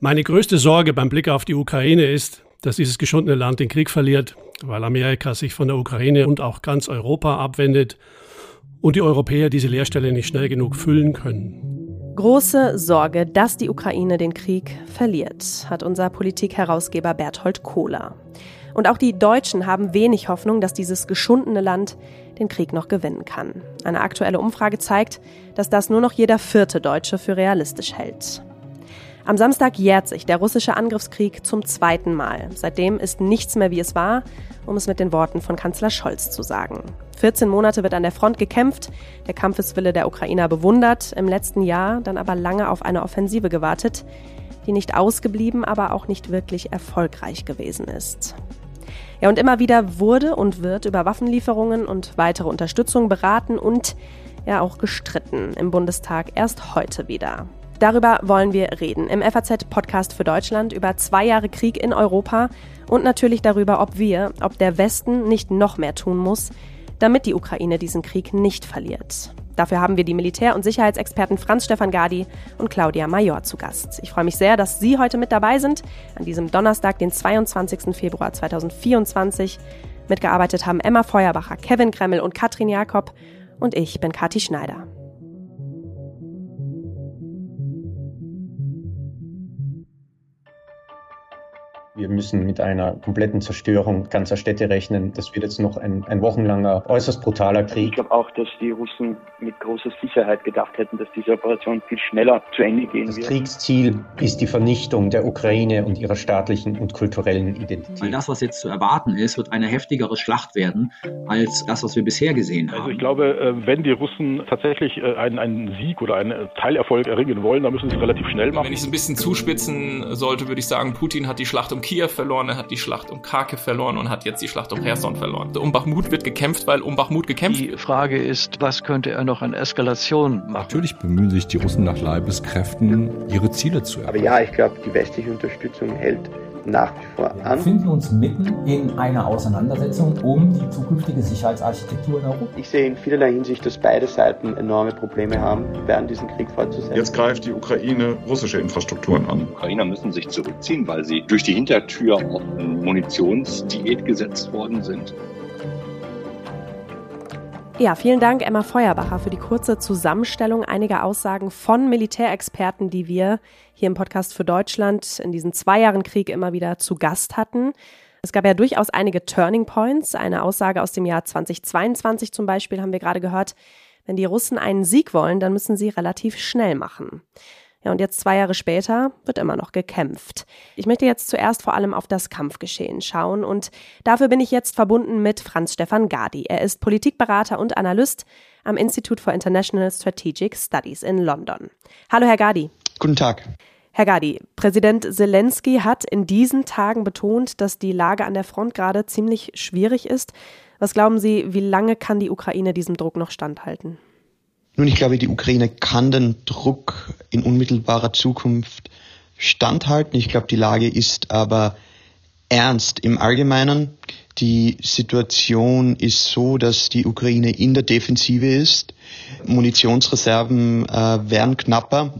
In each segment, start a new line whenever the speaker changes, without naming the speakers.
Meine größte Sorge beim Blick auf die Ukraine ist, dass dieses geschundene Land den Krieg verliert, weil Amerika sich von der Ukraine und auch ganz Europa abwendet und die Europäer diese Leerstelle nicht schnell genug füllen können.
Große Sorge, dass die Ukraine den Krieg verliert, hat unser Politikherausgeber Berthold Kohler. Und auch die Deutschen haben wenig Hoffnung, dass dieses geschundene Land den Krieg noch gewinnen kann. Eine aktuelle Umfrage zeigt, dass das nur noch jeder vierte Deutsche für realistisch hält. Am Samstag jährt sich der russische Angriffskrieg zum zweiten Mal. Seitdem ist nichts mehr wie es war, um es mit den Worten von Kanzler Scholz zu sagen. 14 Monate wird an der Front gekämpft, der Kampfeswille der Ukrainer bewundert, im letzten Jahr dann aber lange auf eine Offensive gewartet, die nicht ausgeblieben, aber auch nicht wirklich erfolgreich gewesen ist. Ja, und immer wieder wurde und wird über Waffenlieferungen und weitere Unterstützung beraten und ja auch gestritten im Bundestag erst heute wieder. Darüber wollen wir reden im FAZ-Podcast für Deutschland über zwei Jahre Krieg in Europa und natürlich darüber, ob wir, ob der Westen nicht noch mehr tun muss, damit die Ukraine diesen Krieg nicht verliert. Dafür haben wir die Militär- und Sicherheitsexperten Franz Stefan Gadi und Claudia Major zu Gast. Ich freue mich sehr, dass Sie heute mit dabei sind, an diesem Donnerstag, den 22. Februar 2024. Mitgearbeitet haben Emma Feuerbacher, Kevin Kremmel und Katrin Jakob und ich bin Kathi Schneider.
Wir müssen mit einer kompletten Zerstörung ganzer Städte rechnen. Das wird jetzt noch ein, ein wochenlanger, äußerst brutaler Krieg.
Ich glaube auch, dass die Russen mit großer Sicherheit gedacht hätten, dass diese Operation viel schneller zu Ende gehen
das
wird.
Das Kriegsziel ist die Vernichtung der Ukraine und ihrer staatlichen und kulturellen Identität.
Weil das, was jetzt zu erwarten ist, wird eine heftigere Schlacht werden als das, was wir bisher gesehen haben.
Also ich glaube, äh, wenn die Russen tatsächlich äh, einen, einen Sieg oder einen Teilerfolg erringen wollen, dann müssen sie es relativ schnell machen.
Wenn ich es ein bisschen zuspitzen sollte, würde ich sagen, Putin hat die Schlacht um Kiew verloren, er hat die Schlacht um Kharkiv verloren und hat jetzt die Schlacht um Cherson verloren. Um Bachmut wird gekämpft, weil um Bachmut gekämpft
Die Frage ist, was könnte er noch an Eskalation machen?
Natürlich bemühen sich die Russen nach Leibeskräften, ihre Ziele zu erreichen.
Aber ja, ich glaube, die westliche Unterstützung hält nach wie vor an.
Wir befinden uns mitten in einer Auseinandersetzung um die zukünftige Sicherheitsarchitektur in Europa.
Ich sehe in vielerlei Hinsicht, dass beide Seiten enorme Probleme haben, während diesen Krieg fortzusetzen.
Jetzt greift die Ukraine russische Infrastrukturen an.
Die Ukrainer müssen sich zurückziehen, weil sie durch die Hintertür auf eine Munitionsdiät gesetzt worden sind.
Ja, vielen Dank, Emma Feuerbacher, für die kurze Zusammenstellung einiger Aussagen von Militärexperten, die wir hier im Podcast für Deutschland in diesen zwei Jahren Krieg immer wieder zu Gast hatten. Es gab ja durchaus einige Turning Points. Eine Aussage aus dem Jahr 2022 zum Beispiel haben wir gerade gehört. Wenn die Russen einen Sieg wollen, dann müssen sie relativ schnell machen. Ja, und jetzt zwei Jahre später wird immer noch gekämpft. Ich möchte jetzt zuerst vor allem auf das Kampfgeschehen schauen und dafür bin ich jetzt verbunden mit Franz Stefan Gadi. Er ist Politikberater und Analyst am Institute for International Strategic Studies in London. Hallo, Herr Gadi.
Guten Tag.
Herr Gadi, Präsident Zelensky hat in diesen Tagen betont, dass die Lage an der Front gerade ziemlich schwierig ist. Was glauben Sie, wie lange kann die Ukraine diesem Druck noch standhalten?
Nun, ich glaube, die Ukraine kann den Druck in unmittelbarer Zukunft standhalten. Ich glaube, die Lage ist aber ernst im Allgemeinen. Die Situation ist so, dass die Ukraine in der Defensive ist. Munitionsreserven äh, werden knapper.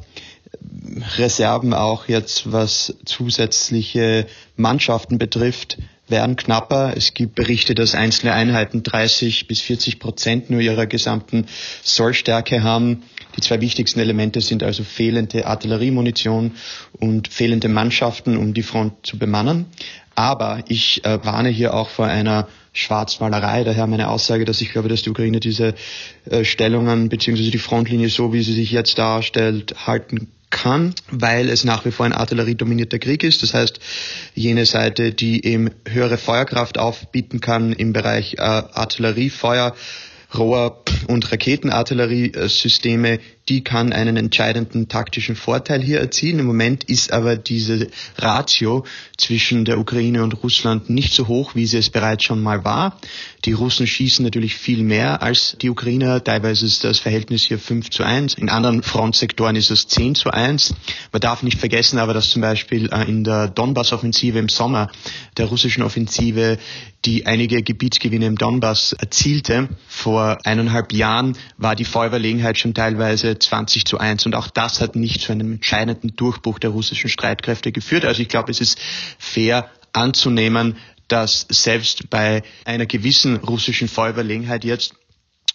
Reserven auch jetzt, was zusätzliche Mannschaften betrifft, werden knapper. Es gibt Berichte, dass einzelne Einheiten 30 bis 40 Prozent nur ihrer gesamten Sollstärke haben. Die zwei wichtigsten Elemente sind also fehlende Artilleriemunition und fehlende Mannschaften, um die Front zu bemannen. Aber ich äh, warne hier auch vor einer Schwarzmalerei. Daher meine Aussage, dass ich glaube, dass die Ukraine diese äh, Stellungen bzw. die Frontlinie so, wie sie sich jetzt darstellt, halten kann, weil es nach wie vor ein artilleriedominierter Krieg ist. Das heißt, jene Seite, die eben höhere Feuerkraft aufbieten kann im Bereich äh, Artilleriefeuer, Rohr- und Raketenartilleriesysteme, die kann einen entscheidenden taktischen Vorteil hier erzielen. Im Moment ist aber diese Ratio zwischen der Ukraine und Russland nicht so hoch, wie sie es bereits schon mal war. Die Russen schießen natürlich viel mehr als die Ukrainer. Teilweise ist das Verhältnis hier 5 zu 1. In anderen Frontsektoren ist es 10 zu 1. Man darf nicht vergessen aber, dass zum Beispiel äh, in der Donbass-Offensive im Sommer der russischen Offensive, die einige Gebietsgewinne im Donbass erzielte, vor eineinhalb Jahren war die Feuerüberlegenheit schon teilweise Ergebnisse 20 zu 1. Und auch das hat nicht zu einem entscheidenden Durchbruch der russischen Streitkräfte geführt. Also ich glaube, es ist fair anzunehmen, dass selbst bei einer gewissen russischen Vorüberlegenheit jetzt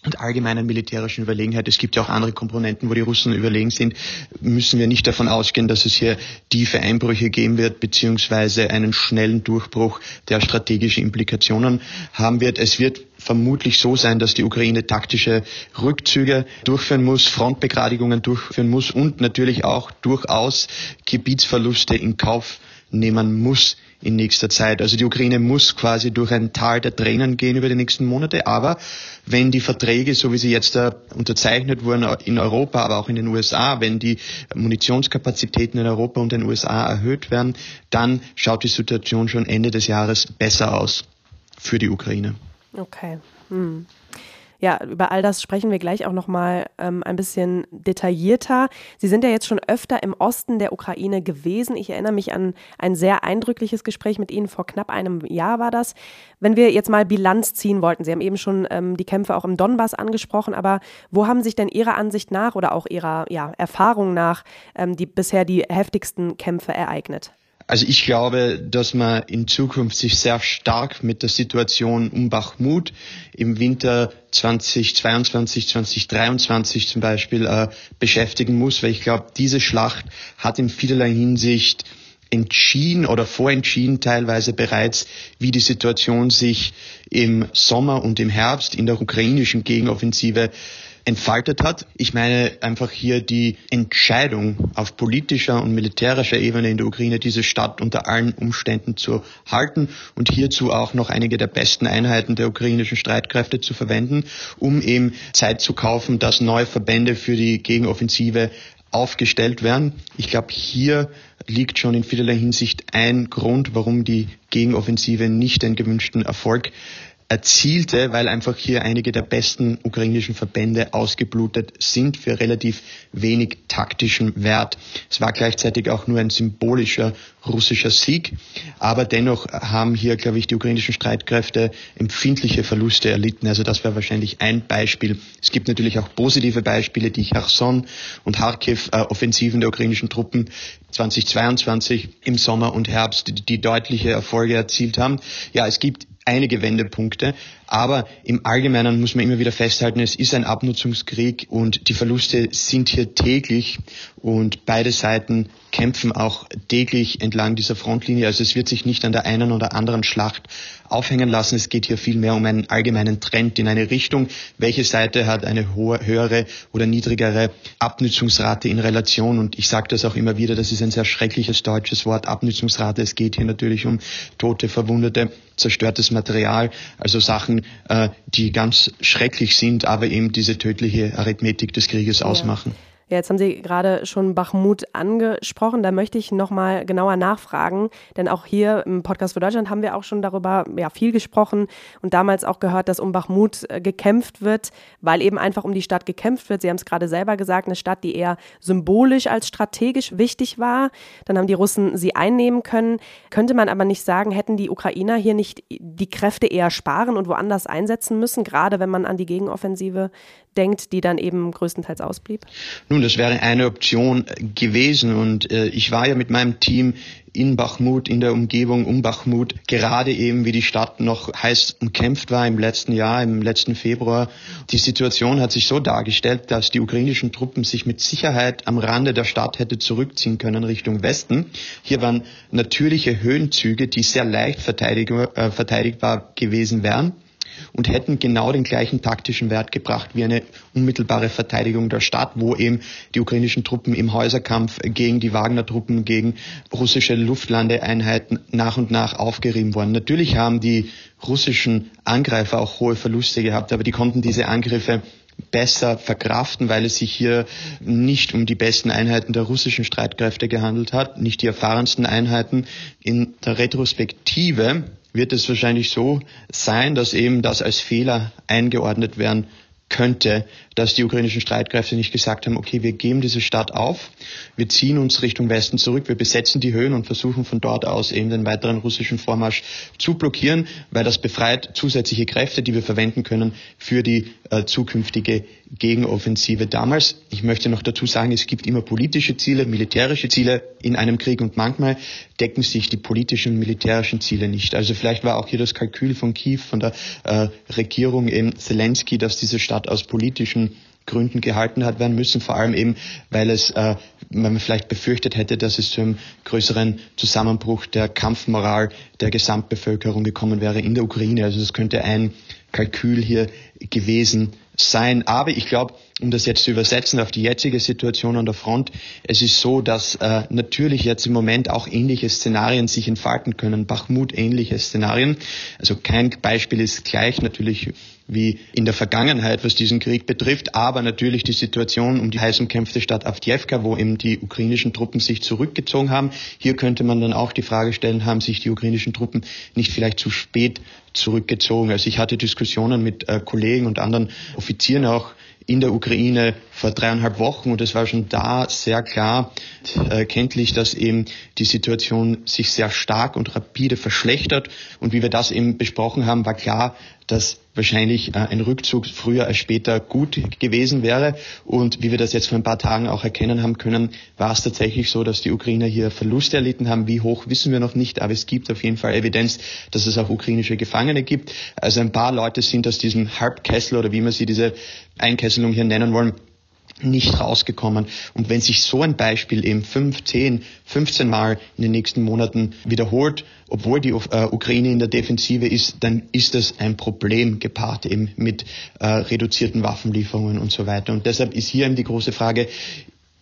und allgemeinen militärischen Überlegenheit, es gibt ja auch andere Komponenten, wo die Russen überlegen sind, müssen wir nicht davon ausgehen, dass es hier tiefe Einbrüche geben wird, beziehungsweise einen schnellen Durchbruch, der strategische Implikationen haben wird. Es wird vermutlich so sein, dass die Ukraine taktische Rückzüge durchführen muss, Frontbegradigungen durchführen muss und natürlich auch durchaus Gebietsverluste in Kauf nehmen muss in nächster Zeit. Also die Ukraine muss quasi durch ein Tal der Tränen gehen über die nächsten Monate. Aber wenn die Verträge, so wie sie jetzt uh, unterzeichnet wurden in Europa, aber auch in den USA, wenn die Munitionskapazitäten in Europa und den USA erhöht werden, dann schaut die Situation schon Ende des Jahres besser aus für die Ukraine.
Okay. Hm. Ja, über all das sprechen wir gleich auch nochmal ähm, ein bisschen detaillierter. Sie sind ja jetzt schon öfter im Osten der Ukraine gewesen. Ich erinnere mich an ein sehr eindrückliches Gespräch mit Ihnen vor knapp einem Jahr war das. Wenn wir jetzt mal Bilanz ziehen wollten, Sie haben eben schon ähm, die Kämpfe auch im Donbass angesprochen, aber wo haben sich denn Ihrer Ansicht nach oder auch Ihrer ja, Erfahrung nach ähm, die bisher die heftigsten Kämpfe ereignet?
Also ich glaube, dass man in Zukunft sich sehr stark mit der Situation um Bachmut im Winter 2022, 2023 zum Beispiel äh, beschäftigen muss, weil ich glaube, diese Schlacht hat in vielerlei Hinsicht entschieden oder vorentschieden teilweise bereits, wie die Situation sich im Sommer und im Herbst in der ukrainischen Gegenoffensive entfaltet hat. Ich meine einfach hier die Entscheidung auf politischer und militärischer Ebene in der Ukraine, diese Stadt unter allen Umständen zu halten und hierzu auch noch einige der besten Einheiten der ukrainischen Streitkräfte zu verwenden, um eben Zeit zu kaufen, dass neue Verbände für die Gegenoffensive aufgestellt werden. Ich glaube, hier liegt schon in vielerlei Hinsicht ein Grund, warum die Gegenoffensive nicht den gewünschten Erfolg erzielte, weil einfach hier einige der besten ukrainischen Verbände ausgeblutet sind für relativ wenig taktischen Wert. Es war gleichzeitig auch nur ein symbolischer russischer Sieg, aber dennoch haben hier, glaube ich, die ukrainischen Streitkräfte empfindliche Verluste erlitten. Also das wäre wahrscheinlich ein Beispiel. Es gibt natürlich auch positive Beispiele, die Cherson und Kharkiv äh, Offensiven der ukrainischen Truppen 2022 im Sommer und Herbst, die, die deutliche Erfolge erzielt haben. Ja, es gibt einige Wendepunkte. Aber im Allgemeinen muss man immer wieder festhalten, es ist ein Abnutzungskrieg und die Verluste sind hier täglich und beide Seiten kämpfen auch täglich entlang dieser Frontlinie. Also es wird sich nicht an der einen oder anderen Schlacht aufhängen lassen. Es geht hier vielmehr um einen allgemeinen Trend in eine Richtung. Welche Seite hat eine hohe, höhere oder niedrigere Abnutzungsrate in Relation? Und ich sage das auch immer wieder, das ist ein sehr schreckliches deutsches Wort, Abnutzungsrate. Es geht hier natürlich um tote, verwundete, zerstörtes Material, also Sachen, äh, die ganz schrecklich sind, aber eben diese tödliche Arithmetik des Krieges ausmachen.
Ja, jetzt haben Sie gerade schon Bachmut angesprochen. Da möchte ich nochmal genauer nachfragen, denn auch hier im Podcast für Deutschland haben wir auch schon darüber ja, viel gesprochen und damals auch gehört, dass um Bachmut äh, gekämpft wird, weil eben einfach um die Stadt gekämpft wird. Sie haben es gerade selber gesagt, eine Stadt, die eher symbolisch als strategisch wichtig war. Dann haben die Russen sie einnehmen können. Könnte man aber nicht sagen, hätten die Ukrainer hier nicht die Kräfte eher sparen und woanders einsetzen müssen, gerade wenn man an die Gegenoffensive denkt, die dann eben größtenteils ausblieb?
Nun, das wäre eine Option gewesen und äh, ich war ja mit meinem Team in Bachmut, in der Umgebung um Bachmut, gerade eben wie die Stadt noch heiß umkämpft war im letzten Jahr, im letzten Februar. Die Situation hat sich so dargestellt, dass die ukrainischen Truppen sich mit Sicherheit am Rande der Stadt hätte zurückziehen können Richtung Westen. Hier waren natürliche Höhenzüge, die sehr leicht äh, verteidigbar gewesen wären und hätten genau den gleichen taktischen Wert gebracht wie eine unmittelbare Verteidigung der Stadt, wo eben die ukrainischen Truppen im Häuserkampf gegen die Wagner-Truppen, gegen russische Luftlandeeinheiten nach und nach aufgerieben wurden. Natürlich haben die russischen Angreifer auch hohe Verluste gehabt, aber die konnten diese Angriffe besser verkraften, weil es sich hier nicht um die besten Einheiten der russischen Streitkräfte gehandelt hat, nicht die erfahrensten Einheiten. In der Retrospektive wird es wahrscheinlich so sein, dass eben das als Fehler eingeordnet werden könnte, dass die ukrainischen Streitkräfte nicht gesagt haben, okay, wir geben diese Stadt auf, wir ziehen uns Richtung Westen zurück, wir besetzen die Höhen und versuchen von dort aus eben den weiteren russischen Vormarsch zu blockieren, weil das befreit zusätzliche Kräfte, die wir verwenden können für die äh, zukünftige Gegenoffensive damals. Ich möchte noch dazu sagen, es gibt immer politische Ziele, militärische Ziele in einem Krieg und manchmal decken sich die politischen und militärischen Ziele nicht. Also vielleicht war auch hier das Kalkül von Kiew, von der äh, Regierung in Zelensky, dass diese Stadt aus politischen Gründen gehalten hat werden müssen, vor allem eben, weil es, äh, man vielleicht befürchtet hätte, dass es zu einem größeren Zusammenbruch der Kampfmoral der Gesamtbevölkerung gekommen wäre in der Ukraine. Also das könnte ein Kalkül hier gewesen sein. Aber ich glaube, um das jetzt zu übersetzen auf die jetzige Situation an der Front, es ist so, dass äh, natürlich jetzt im Moment auch ähnliche Szenarien sich entfalten können, Bachmut ähnliche Szenarien. Also kein Beispiel ist gleich natürlich wie in der Vergangenheit, was diesen Krieg betrifft, aber natürlich die Situation um die heiß umkämpfte Stadt Avdiivka, wo eben die ukrainischen Truppen sich zurückgezogen haben. Hier könnte man dann auch die Frage stellen, haben sich die ukrainischen Truppen nicht vielleicht zu spät zurückgezogen? Also ich hatte Diskussionen mit äh, Kollegen und anderen Offizieren auch in der Ukraine vor dreieinhalb Wochen. Und es war schon da sehr klar äh, kenntlich, dass eben die Situation sich sehr stark und rapide verschlechtert. Und wie wir das eben besprochen haben, war klar, dass wahrscheinlich äh, ein Rückzug früher als später gut gewesen wäre. Und wie wir das jetzt vor ein paar Tagen auch erkennen haben können, war es tatsächlich so, dass die Ukrainer hier Verluste erlitten haben. Wie hoch wissen wir noch nicht, aber es gibt auf jeden Fall Evidenz, dass es auch ukrainische Gefangene gibt. Also ein paar Leute sind aus diesem Halbkessel oder wie man sie diese Einkesselung hier nennen wollen, nicht rausgekommen. Und wenn sich so ein Beispiel eben 5, 10, 15 Mal in den nächsten Monaten wiederholt, obwohl die äh, Ukraine in der Defensive ist, dann ist das ein Problem gepaart eben mit äh, reduzierten Waffenlieferungen und so weiter. Und deshalb ist hier eben die große Frage,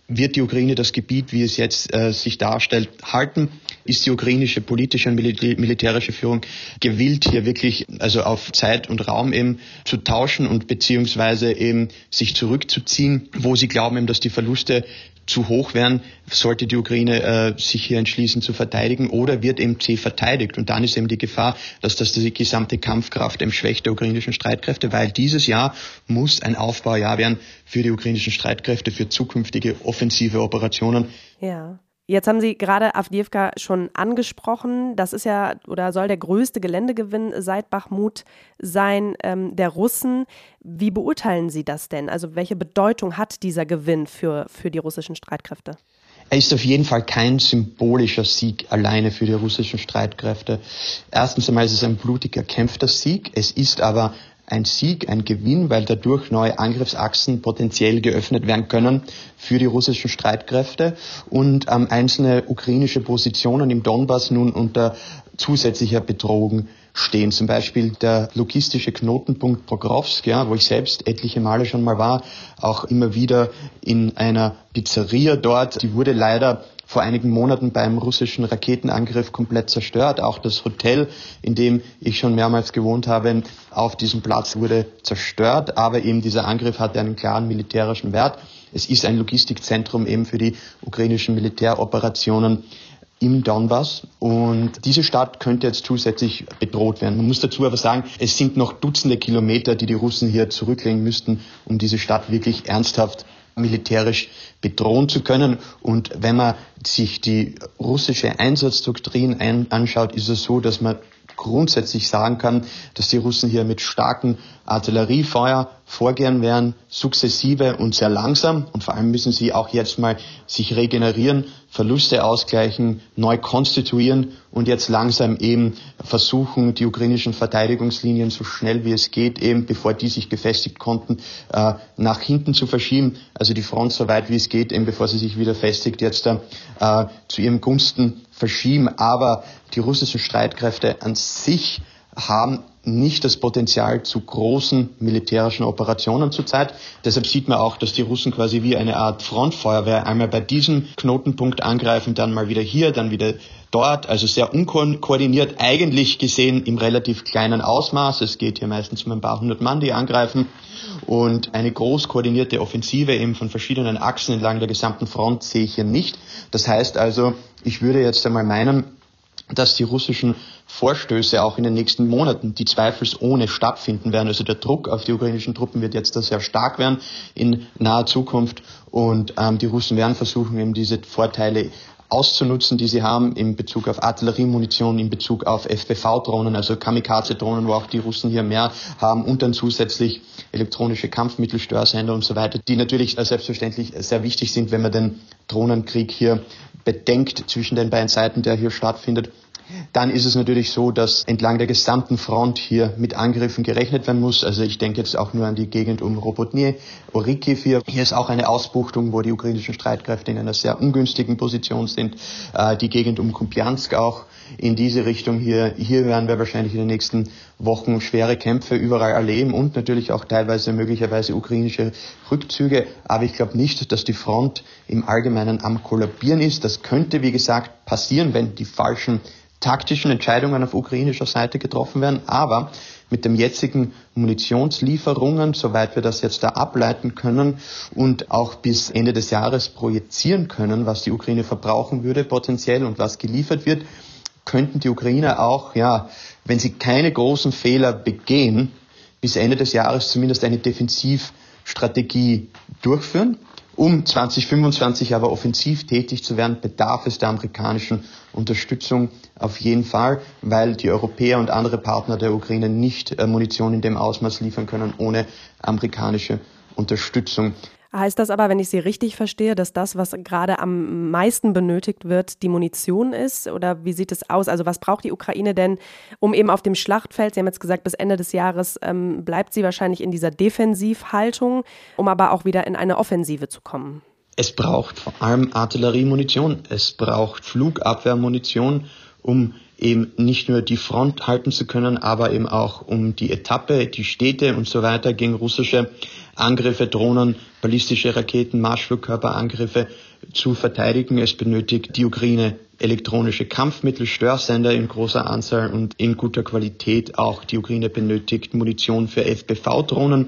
wird die Ukraine das Gebiet, wie es jetzt äh, sich darstellt, halten? Ist die ukrainische politische und militärische Führung gewillt, hier wirklich also auf Zeit und Raum eben zu tauschen und beziehungsweise eben sich zurückzuziehen, wo sie glauben eben, dass die Verluste zu hoch wären, sollte die Ukraine äh, sich hier entschließen zu verteidigen oder wird eben C verteidigt. Und dann ist eben die Gefahr, dass das die gesamte Kampfkraft eben schwächt der ukrainischen Streitkräfte, weil dieses Jahr muss ein Aufbaujahr werden für die ukrainischen Streitkräfte, für zukünftige offensive Operationen.
Ja. Jetzt haben Sie gerade Avdiivka schon angesprochen. Das ist ja oder soll der größte Geländegewinn seit Bachmut sein ähm, der Russen. Wie beurteilen Sie das denn? Also welche Bedeutung hat dieser Gewinn für, für die russischen Streitkräfte?
Er ist auf jeden Fall kein symbolischer Sieg alleine für die russischen Streitkräfte. Erstens einmal ist es ein blutig erkämpfter Sieg. Es ist aber ein Sieg, ein Gewinn, weil dadurch neue Angriffsachsen potenziell geöffnet werden können für die russischen Streitkräfte und ähm, einzelne ukrainische Positionen im Donbass nun unter zusätzlicher Bedrohung stehen. Zum Beispiel der logistische Knotenpunkt Pokrovsk, ja, wo ich selbst etliche Male schon mal war, auch immer wieder in einer Pizzeria dort. Die wurde leider vor einigen Monaten beim russischen Raketenangriff komplett zerstört. Auch das Hotel, in dem ich schon mehrmals gewohnt habe, auf diesem Platz wurde zerstört. Aber eben dieser Angriff hatte einen klaren militärischen Wert. Es ist ein Logistikzentrum eben für die ukrainischen Militäroperationen im Donbass und diese Stadt könnte jetzt zusätzlich bedroht werden. Man muss dazu aber sagen, es sind noch Dutzende Kilometer, die die Russen hier zurücklegen müssten, um diese Stadt wirklich ernsthaft militärisch bedrohen zu können. Und wenn man sich die russische Einsatzdoktrin ein anschaut, ist es so, dass man grundsätzlich sagen kann, dass die Russen hier mit starkem Artilleriefeuer vorgehen werden, sukzessive und sehr langsam. Und vor allem müssen sie auch jetzt mal sich regenerieren, Verluste ausgleichen, neu konstituieren und jetzt langsam eben versuchen, die ukrainischen Verteidigungslinien so schnell wie es geht, eben bevor die sich gefestigt konnten, äh, nach hinten zu verschieben. Also die Front so weit wie es geht, eben bevor sie sich wieder festigt, jetzt äh, zu ihrem Gunsten verschieben. Aber die russischen Streitkräfte an sich haben nicht das Potenzial zu großen militärischen Operationen zurzeit. Deshalb sieht man auch, dass die Russen quasi wie eine Art Frontfeuerwehr einmal bei diesem Knotenpunkt angreifen, dann mal wieder hier, dann wieder dort, also sehr unkoordiniert, eigentlich gesehen im relativ kleinen Ausmaß. Es geht hier meistens um ein paar hundert Mann, die angreifen. Und eine groß koordinierte Offensive eben von verschiedenen Achsen entlang der gesamten Front sehe ich hier nicht. Das heißt also, ich würde jetzt einmal meinen, dass die russischen Vorstöße auch in den nächsten Monaten, die zweifelsohne stattfinden werden. Also der Druck auf die ukrainischen Truppen wird jetzt sehr stark werden in naher Zukunft und ähm, die Russen werden versuchen, eben diese Vorteile auszunutzen, die sie haben in Bezug auf Artilleriemunition, in Bezug auf FPV-Drohnen, also Kamikaze-Drohnen, wo auch die Russen hier mehr haben und dann zusätzlich elektronische Kampfmittelstörsender und so weiter, die natürlich selbstverständlich sehr wichtig sind, wenn man den Drohnenkrieg hier bedenkt zwischen den beiden Seiten, der hier stattfindet dann ist es natürlich so, dass entlang der gesamten Front hier mit Angriffen gerechnet werden muss. Also ich denke jetzt auch nur an die Gegend um Robotnie, Orikiv hier. Hier ist auch eine Ausbuchtung, wo die ukrainischen Streitkräfte in einer sehr ungünstigen Position sind. Äh, die Gegend um Kupiansk auch in diese Richtung hier. Hier werden wir wahrscheinlich in den nächsten Wochen schwere Kämpfe überall erleben und natürlich auch teilweise möglicherweise ukrainische Rückzüge. Aber ich glaube nicht, dass die Front im Allgemeinen am Kollabieren ist. Das könnte, wie gesagt, passieren, wenn die falschen taktischen Entscheidungen auf ukrainischer Seite getroffen werden. Aber mit dem jetzigen Munitionslieferungen, soweit wir das jetzt da ableiten können und auch bis Ende des Jahres projizieren können, was die Ukraine verbrauchen würde potenziell und was geliefert wird, könnten die Ukrainer auch, ja, wenn sie keine großen Fehler begehen, bis Ende des Jahres zumindest eine Defensivstrategie durchführen. Um 2025 aber offensiv tätig zu werden, bedarf es der amerikanischen Unterstützung auf jeden Fall, weil die Europäer und andere Partner der Ukraine nicht äh, Munition in dem Ausmaß liefern können ohne amerikanische Unterstützung.
Heißt das aber, wenn ich Sie richtig verstehe, dass das, was gerade am meisten benötigt wird, die Munition ist? Oder wie sieht es aus? Also was braucht die Ukraine denn, um eben auf dem Schlachtfeld, Sie haben jetzt gesagt, bis Ende des Jahres ähm, bleibt sie wahrscheinlich in dieser Defensivhaltung, um aber auch wieder in eine Offensive zu kommen?
Es braucht vor allem Artilleriemunition, es braucht Flugabwehrmunition, um eben nicht nur die Front halten zu können, aber eben auch um die Etappe, die Städte und so weiter gegen russische Angriffe, Drohnen, ballistische Raketen, Marschflugkörperangriffe zu verteidigen. Es benötigt die Ukraine elektronische Kampfmittel, Störsender in großer Anzahl und in guter Qualität. Auch die Ukraine benötigt Munition für FPV-Drohnen.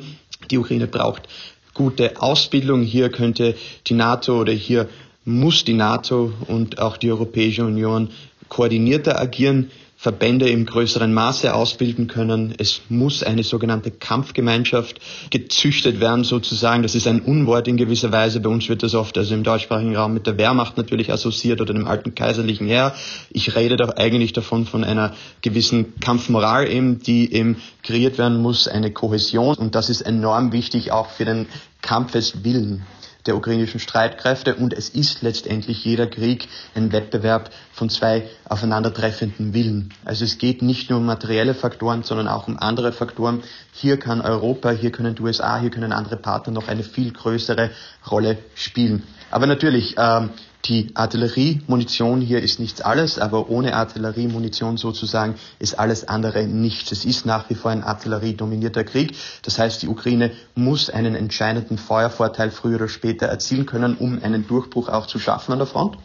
Die Ukraine braucht gute Ausbildung. Hier könnte die NATO oder hier muss die NATO und auch die Europäische Union koordinierter agieren. Verbände im größeren Maße ausbilden können. Es muss eine sogenannte Kampfgemeinschaft gezüchtet werden, sozusagen. Das ist ein Unwort in gewisser Weise. Bei uns wird das oft also im deutschsprachigen Raum mit der Wehrmacht natürlich assoziiert oder dem alten kaiserlichen Heer. Ich rede doch eigentlich davon von einer gewissen Kampfmoral eben, die eben kreiert werden muss, eine Kohäsion. Und das ist enorm wichtig auch für den Kampfeswillen der ukrainischen Streitkräfte und es ist letztendlich jeder Krieg ein Wettbewerb von zwei aufeinandertreffenden Willen. Also es geht nicht nur um materielle Faktoren, sondern auch um andere Faktoren. Hier kann Europa, hier können die USA, hier können andere Partner noch eine viel größere Rolle spielen. Aber natürlich, ähm, die Artilleriemunition hier ist nichts alles, aber ohne Artilleriemunition sozusagen ist alles andere nichts. Es ist nach wie vor ein artilleriedominierter Krieg. Das heißt, die Ukraine muss einen entscheidenden Feuervorteil früher oder später erzielen können, um einen Durchbruch auch zu schaffen an der Front.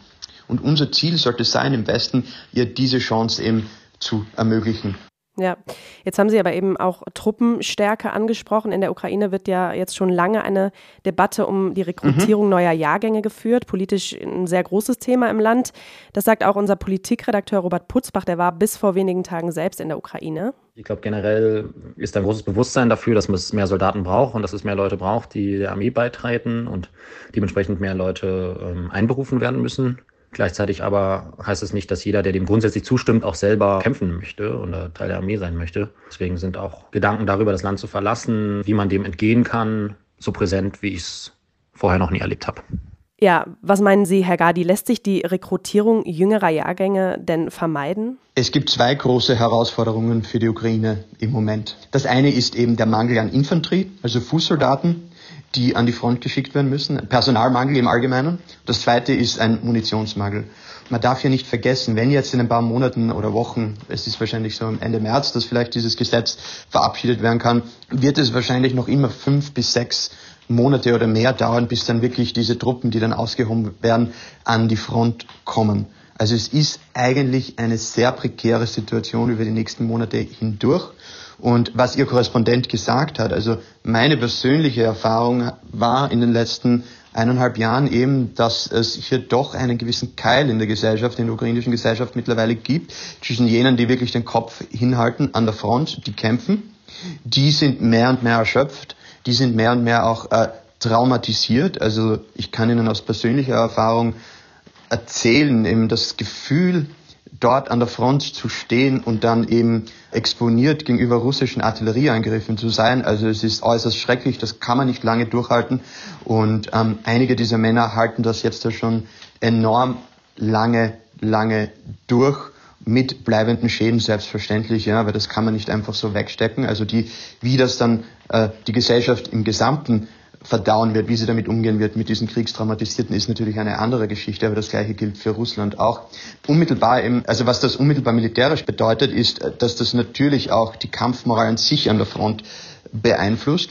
Und unser Ziel sollte sein, im Westen ihr diese Chance eben zu ermöglichen.
Ja, jetzt haben Sie aber eben auch Truppenstärke angesprochen. In der Ukraine wird ja jetzt schon lange eine Debatte um die Rekrutierung mhm. neuer Jahrgänge geführt. Politisch ein sehr großes Thema im Land. Das sagt auch unser Politikredakteur Robert Putzbach, der war bis vor wenigen Tagen selbst in der Ukraine.
Ich glaube, generell ist da ein großes Bewusstsein dafür, dass es mehr Soldaten braucht und dass es mehr Leute braucht, die der Armee beitreten und dementsprechend mehr Leute ähm, einberufen werden müssen. Gleichzeitig aber heißt es nicht, dass jeder, der dem grundsätzlich zustimmt, auch selber kämpfen möchte oder Teil der Armee sein möchte. Deswegen sind auch Gedanken darüber, das Land zu verlassen, wie man dem entgehen kann, so präsent, wie ich es vorher noch nie erlebt habe.
Ja, was meinen Sie, Herr Gadi, lässt sich die Rekrutierung jüngerer Jahrgänge denn vermeiden?
Es gibt zwei große Herausforderungen für die Ukraine im Moment. Das eine ist eben der Mangel an Infanterie, also Fußsoldaten die an die Front geschickt werden müssen. Personalmangel im Allgemeinen. Das zweite ist ein Munitionsmangel. Man darf hier nicht vergessen, wenn jetzt in ein paar Monaten oder Wochen, es ist wahrscheinlich so Ende März, dass vielleicht dieses Gesetz verabschiedet werden kann, wird es wahrscheinlich noch immer fünf bis sechs Monate oder mehr dauern, bis dann wirklich diese Truppen, die dann ausgehoben werden, an die Front kommen. Also es ist eigentlich eine sehr prekäre Situation über die nächsten Monate hindurch. Und was Ihr Korrespondent gesagt hat, also meine persönliche Erfahrung war in den letzten eineinhalb Jahren eben, dass es hier doch einen gewissen Keil in der Gesellschaft, in der ukrainischen Gesellschaft mittlerweile gibt, zwischen jenen, die wirklich den Kopf hinhalten an der Front, die kämpfen, die sind mehr und mehr erschöpft, die sind mehr und mehr auch äh, traumatisiert. Also ich kann Ihnen aus persönlicher Erfahrung erzählen, eben das Gefühl, dort an der Front zu stehen und dann eben exponiert gegenüber russischen Artillerieangriffen zu sein. Also es ist äußerst schrecklich, das kann man nicht lange durchhalten. Und ähm, einige dieser Männer halten das jetzt ja schon enorm lange, lange durch mit bleibenden Schäden selbstverständlich, ja, weil das kann man nicht einfach so wegstecken. Also die, wie das dann äh, die Gesellschaft im Gesamten verdauen wird, wie sie damit umgehen wird mit diesen Kriegstraumatisierten, ist natürlich eine andere Geschichte, aber das gleiche gilt für Russland auch. Unmittelbar eben, also was das unmittelbar militärisch bedeutet, ist, dass das natürlich auch die Kampfmoral an sich an der Front beeinflusst.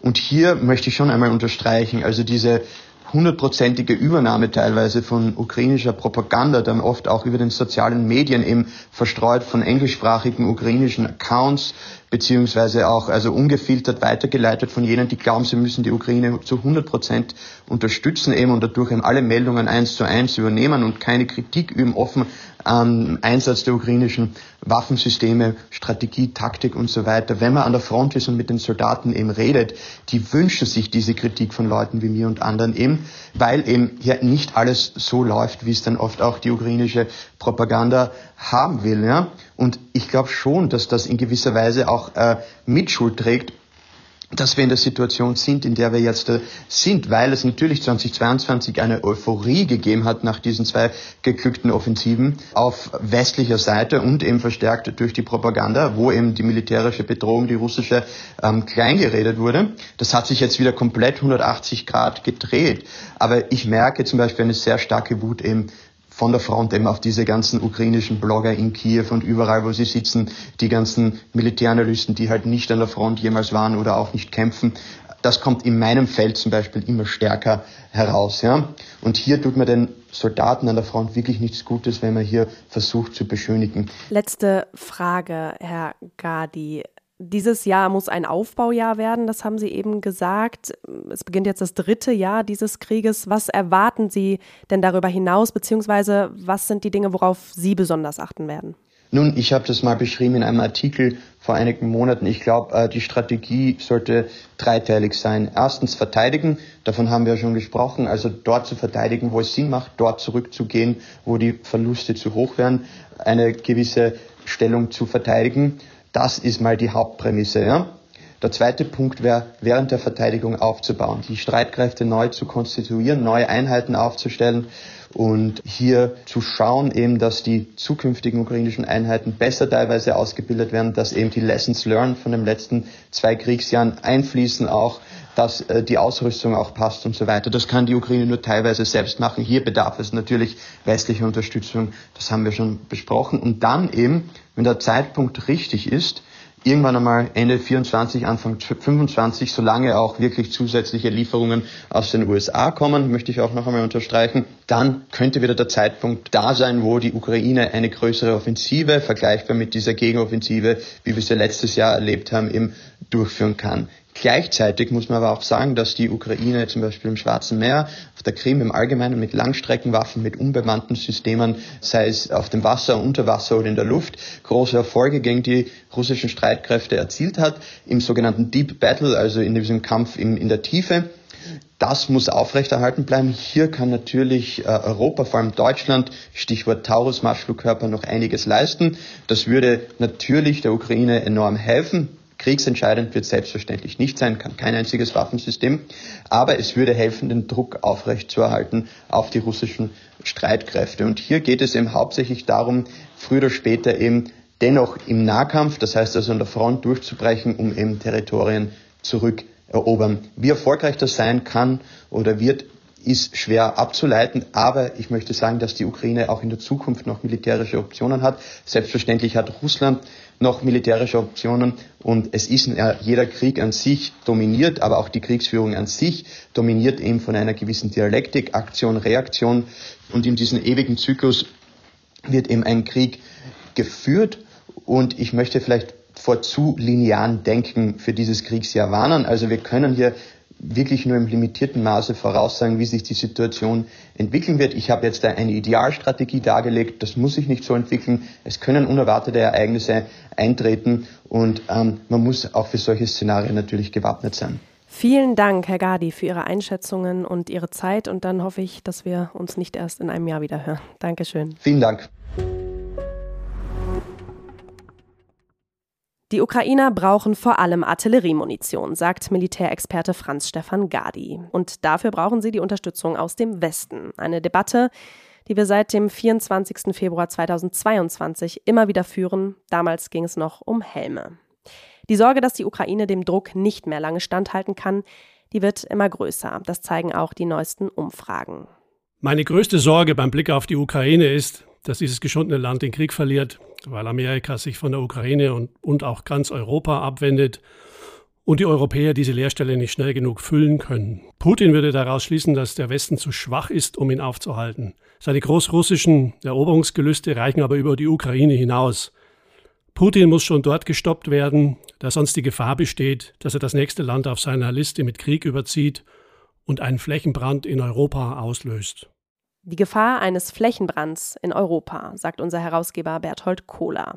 Und hier möchte ich schon einmal unterstreichen, also diese hundertprozentige Übernahme teilweise von ukrainischer Propaganda, dann oft auch über den sozialen Medien eben verstreut von englischsprachigen ukrainischen Accounts, beziehungsweise auch also ungefiltert weitergeleitet von jenen, die glauben, sie müssen die Ukraine zu 100 Prozent unterstützen eben und dadurch eben alle Meldungen eins zu eins übernehmen und keine Kritik üben, offen am Einsatz der ukrainischen Waffensysteme, Strategie, Taktik und so weiter. Wenn man an der Front ist und mit den Soldaten eben redet, die wünschen sich diese Kritik von Leuten wie mir und anderen eben, weil eben hier nicht alles so läuft, wie es dann oft auch die ukrainische Propaganda haben will. Ja? Und ich glaube schon, dass das in gewisser Weise auch äh, Mitschuld trägt dass wir in der Situation sind, in der wir jetzt äh, sind, weil es natürlich 2022 eine Euphorie gegeben hat nach diesen zwei geglückten Offensiven auf westlicher Seite und eben verstärkt durch die Propaganda, wo eben die militärische Bedrohung, die russische, ähm, kleingeredet wurde. Das hat sich jetzt wieder komplett 180 Grad gedreht. Aber ich merke zum Beispiel eine sehr starke Wut eben von der Front eben auf diese ganzen ukrainischen Blogger in Kiew und überall, wo sie sitzen, die ganzen Militäranalysten, die halt nicht an der Front jemals waren oder auch nicht kämpfen. Das kommt in meinem Feld zum Beispiel immer stärker heraus. Ja? Und hier tut man den Soldaten an der Front wirklich nichts Gutes, wenn man hier versucht zu beschönigen.
Letzte Frage, Herr Gadi. Dieses Jahr muss ein Aufbaujahr werden, das haben Sie eben gesagt. Es beginnt jetzt das dritte Jahr dieses Krieges. Was erwarten Sie denn darüber hinaus, beziehungsweise was sind die Dinge, worauf Sie besonders achten werden?
Nun, ich habe das mal beschrieben in einem Artikel vor einigen Monaten. Ich glaube, äh, die Strategie sollte dreiteilig sein. Erstens verteidigen, davon haben wir ja schon gesprochen, also dort zu verteidigen, wo es Sinn macht, dort zurückzugehen, wo die Verluste zu hoch wären, eine gewisse Stellung zu verteidigen. Das ist mal die Hauptprämisse. Ja? Der zweite Punkt wäre, während der Verteidigung aufzubauen, die Streitkräfte neu zu konstituieren, neue Einheiten aufzustellen und hier zu schauen eben, dass die zukünftigen ukrainischen Einheiten besser teilweise ausgebildet werden, dass eben die Lessons learned von den letzten zwei Kriegsjahren einfließen auch, dass äh, die Ausrüstung auch passt und so weiter. Das kann die Ukraine nur teilweise selbst machen. Hier bedarf es natürlich westlicher Unterstützung. Das haben wir schon besprochen. Und dann eben, wenn der Zeitpunkt richtig ist, irgendwann einmal Ende 24, Anfang 25, solange auch wirklich zusätzliche Lieferungen aus den USA kommen, möchte ich auch noch einmal unterstreichen, dann könnte wieder der Zeitpunkt da sein, wo die Ukraine eine größere Offensive, vergleichbar mit dieser Gegenoffensive, wie wir sie letztes Jahr erlebt haben, eben durchführen kann. Gleichzeitig muss man aber auch sagen, dass die Ukraine zum Beispiel im Schwarzen Meer, auf der Krim im Allgemeinen mit Langstreckenwaffen, mit unbemannten Systemen, sei es auf dem Wasser, unter Wasser oder in der Luft, große Erfolge gegen die russischen Streitkräfte erzielt hat, im sogenannten Deep Battle, also in diesem Kampf in, in der Tiefe. Das muss aufrechterhalten bleiben. Hier kann natürlich äh, Europa, vor allem Deutschland, Stichwort Taurus-Marschflugkörper, noch einiges leisten. Das würde natürlich der Ukraine enorm helfen. Kriegsentscheidend wird selbstverständlich nicht sein, kann kein einziges Waffensystem, aber es würde helfen, den Druck aufrechtzuerhalten auf die russischen Streitkräfte. Und hier geht es eben hauptsächlich darum, früher oder später eben dennoch im Nahkampf, das heißt also an der Front durchzubrechen, um eben Territorien zurückerobern. Wie erfolgreich das sein kann oder wird, ist schwer abzuleiten, aber ich möchte sagen, dass die Ukraine auch in der Zukunft noch militärische Optionen hat. Selbstverständlich hat Russland noch militärische Optionen. Und es ist jeder Krieg an sich dominiert, aber auch die Kriegsführung an sich dominiert eben von einer gewissen Dialektik, Aktion, Reaktion. Und in diesem ewigen Zyklus wird eben ein Krieg geführt. Und ich möchte vielleicht vor zu linearen Denken für dieses Kriegsjahr warnen. Also wir können hier wirklich nur im limitierten Maße voraussagen, wie sich die Situation entwickeln wird. Ich habe jetzt eine Idealstrategie dargelegt, das muss sich nicht so entwickeln. Es können unerwartete Ereignisse eintreten und ähm, man muss auch für solche Szenarien natürlich gewappnet sein.
Vielen Dank, Herr Gadi, für Ihre Einschätzungen und Ihre Zeit. Und dann hoffe ich, dass wir uns nicht erst in einem Jahr wieder hören. Dankeschön.
Vielen Dank.
Die Ukrainer brauchen vor allem Artilleriemunition, sagt Militärexperte Franz Stefan Gadi. Und dafür brauchen sie die Unterstützung aus dem Westen. Eine Debatte, die wir seit dem 24. Februar 2022 immer wieder führen. Damals ging es noch um Helme. Die Sorge, dass die Ukraine dem Druck nicht mehr lange standhalten kann, die wird immer größer. Das zeigen auch die neuesten Umfragen.
Meine größte Sorge beim Blick auf die Ukraine ist, dass dieses geschundene Land den Krieg verliert, weil Amerika sich von der Ukraine und, und auch ganz Europa abwendet und die Europäer diese Leerstelle nicht schnell genug füllen können. Putin würde daraus schließen, dass der Westen zu schwach ist, um ihn aufzuhalten. Seine großrussischen Eroberungsgelüste reichen aber über die Ukraine hinaus. Putin muss schon dort gestoppt werden, da sonst die Gefahr besteht, dass er das nächste Land auf seiner Liste mit Krieg überzieht und einen Flächenbrand in Europa auslöst.
Die Gefahr eines Flächenbrands in Europa, sagt unser Herausgeber Berthold Kohler.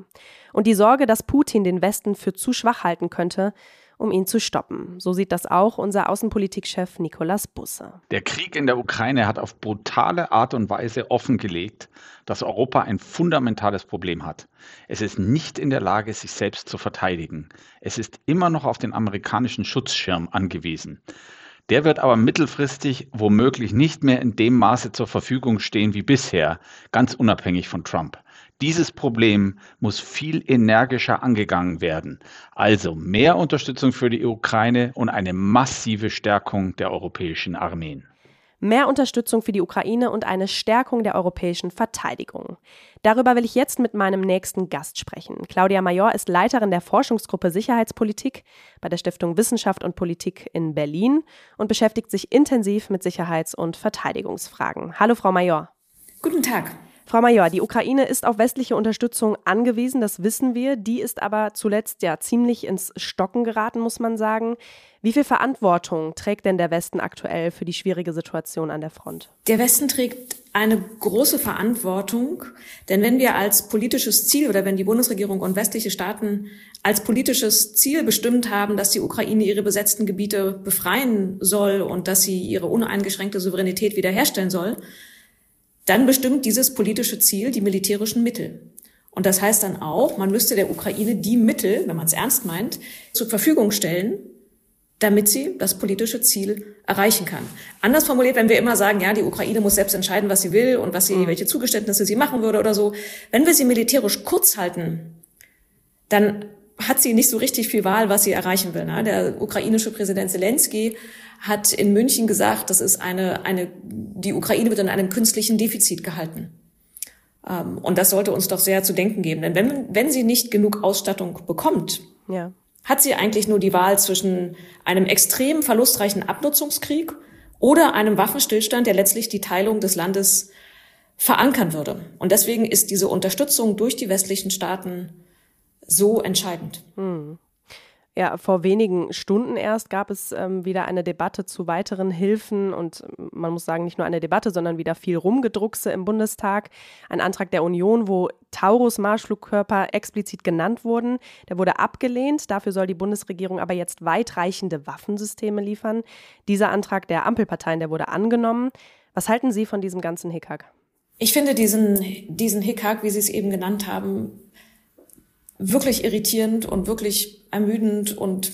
Und die Sorge, dass Putin den Westen für zu schwach halten könnte, um ihn zu stoppen. So sieht das auch unser Außenpolitikchef Nikolaus Busse.
Der Krieg in der Ukraine hat auf brutale Art und Weise offengelegt, dass Europa ein fundamentales Problem hat. Es ist nicht in der Lage, sich selbst zu verteidigen. Es ist immer noch auf den amerikanischen Schutzschirm angewiesen. Der wird aber mittelfristig womöglich nicht mehr in dem Maße zur Verfügung stehen wie bisher, ganz unabhängig von Trump. Dieses Problem muss viel energischer angegangen werden. Also mehr Unterstützung für die Ukraine und eine massive Stärkung der europäischen Armeen.
Mehr Unterstützung für die Ukraine und eine Stärkung der europäischen Verteidigung. Darüber will ich jetzt mit meinem nächsten Gast sprechen. Claudia Major ist Leiterin der Forschungsgruppe Sicherheitspolitik bei der Stiftung Wissenschaft und Politik in Berlin und beschäftigt sich intensiv mit Sicherheits- und Verteidigungsfragen. Hallo, Frau Major.
Guten Tag.
Frau Major, die Ukraine ist auf westliche Unterstützung angewiesen, das wissen wir. Die ist aber zuletzt ja ziemlich ins Stocken geraten, muss man sagen. Wie viel Verantwortung trägt denn der Westen aktuell für die schwierige Situation an der Front?
Der Westen trägt eine große Verantwortung, denn wenn wir als politisches Ziel oder wenn die Bundesregierung und westliche Staaten als politisches Ziel bestimmt haben, dass die Ukraine ihre besetzten Gebiete befreien soll und dass sie ihre uneingeschränkte Souveränität wiederherstellen soll, dann bestimmt dieses politische Ziel die militärischen Mittel. Und das heißt dann auch, man müsste der Ukraine die Mittel, wenn man es ernst meint, zur Verfügung stellen, damit sie das politische Ziel erreichen kann. Anders formuliert, wenn wir immer sagen, ja, die Ukraine muss selbst entscheiden, was sie will und was sie, mhm. welche Zugeständnisse sie machen würde oder so. Wenn wir sie militärisch kurz halten, dann hat sie nicht so richtig viel Wahl, was sie erreichen will. Ne? Der ukrainische Präsident Zelensky hat in München gesagt, das ist eine, eine, die Ukraine wird in einem künstlichen Defizit gehalten. Ähm, und das sollte uns doch sehr zu denken geben. Denn wenn, wenn sie nicht genug Ausstattung bekommt, ja. hat sie eigentlich nur die Wahl zwischen einem extrem verlustreichen Abnutzungskrieg oder einem Waffenstillstand, der letztlich die Teilung des Landes verankern würde. Und deswegen ist diese Unterstützung durch die westlichen Staaten so entscheidend. Hm.
Ja, vor wenigen Stunden erst gab es ähm, wieder eine Debatte zu weiteren Hilfen und ähm, man muss sagen, nicht nur eine Debatte, sondern wieder viel Rumgedruckse im Bundestag. Ein Antrag der Union, wo Taurus-Marschflugkörper explizit genannt wurden, der wurde abgelehnt. Dafür soll die Bundesregierung aber jetzt weitreichende Waffensysteme liefern. Dieser Antrag der Ampelparteien, der wurde angenommen. Was halten Sie von diesem ganzen Hickhack?
Ich finde diesen, diesen Hickhack, wie Sie es eben genannt haben, wirklich irritierend und wirklich ermüdend und